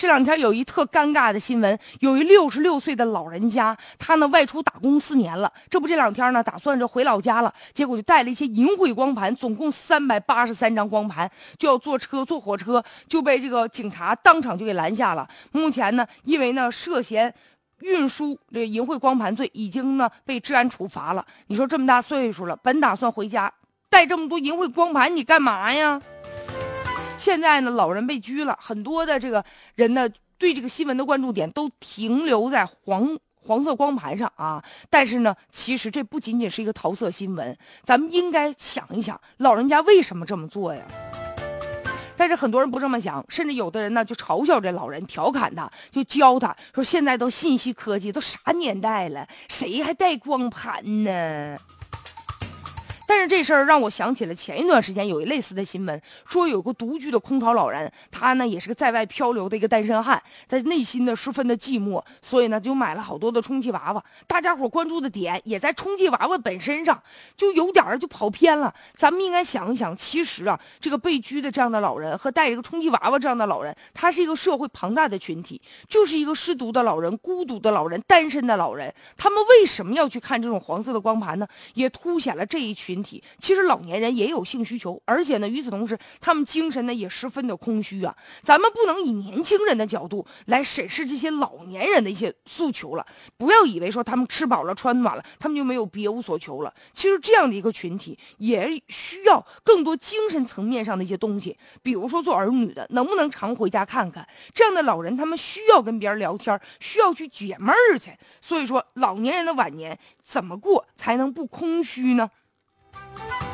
这两天有一特尴尬的新闻，有一六十六岁的老人家，他呢外出打工四年了，这不这两天呢打算着回老家了，结果就带了一些淫秽光盘，总共三百八十三张光盘，就要坐车坐火车，就被这个警察当场就给拦下了。目前呢，因为呢涉嫌运输这淫秽光盘罪，已经呢被治安处罚了。你说这么大岁数了，本打算回家带这么多淫秽光盘，你干嘛呀？现在呢，老人被拘了，很多的这个人呢，对这个新闻的关注点都停留在黄黄色光盘上啊。但是呢，其实这不仅仅是一个桃色新闻，咱们应该想一想，老人家为什么这么做呀？但是很多人不这么想，甚至有的人呢就嘲笑这老人，调侃他，就教他说：“现在都信息科技，都啥年代了，谁还带光盘呢？”但是这事儿让我想起了前一段时间有一类似的新闻，说有个独居的空巢老人，他呢也是个在外漂流的一个单身汉，在内心呢十分的寂寞，所以呢就买了好多的充气娃娃。大家伙关注的点也在充气娃娃本身上，就有点儿就跑偏了。咱们应该想一想，其实啊，这个被拘的这样的老人和带一个充气娃娃这样的老人，他是一个社会庞大的群体，就是一个失独的老人、孤独的老人、单身的老人，他们为什么要去看这种黄色的光盘呢？也凸显了这一群。体其实老年人也有性需求，而且呢，与此同时，他们精神呢也十分的空虚啊。咱们不能以年轻人的角度来审视这些老年人的一些诉求了。不要以为说他们吃饱了穿暖了，他们就没有别无所求了。其实这样的一个群体也需要更多精神层面上的一些东西，比如说做儿女的能不能常回家看看？这样的老人他们需要跟别人聊天，需要去解闷儿去。所以说，老年人的晚年怎么过才能不空虚呢 Thank you.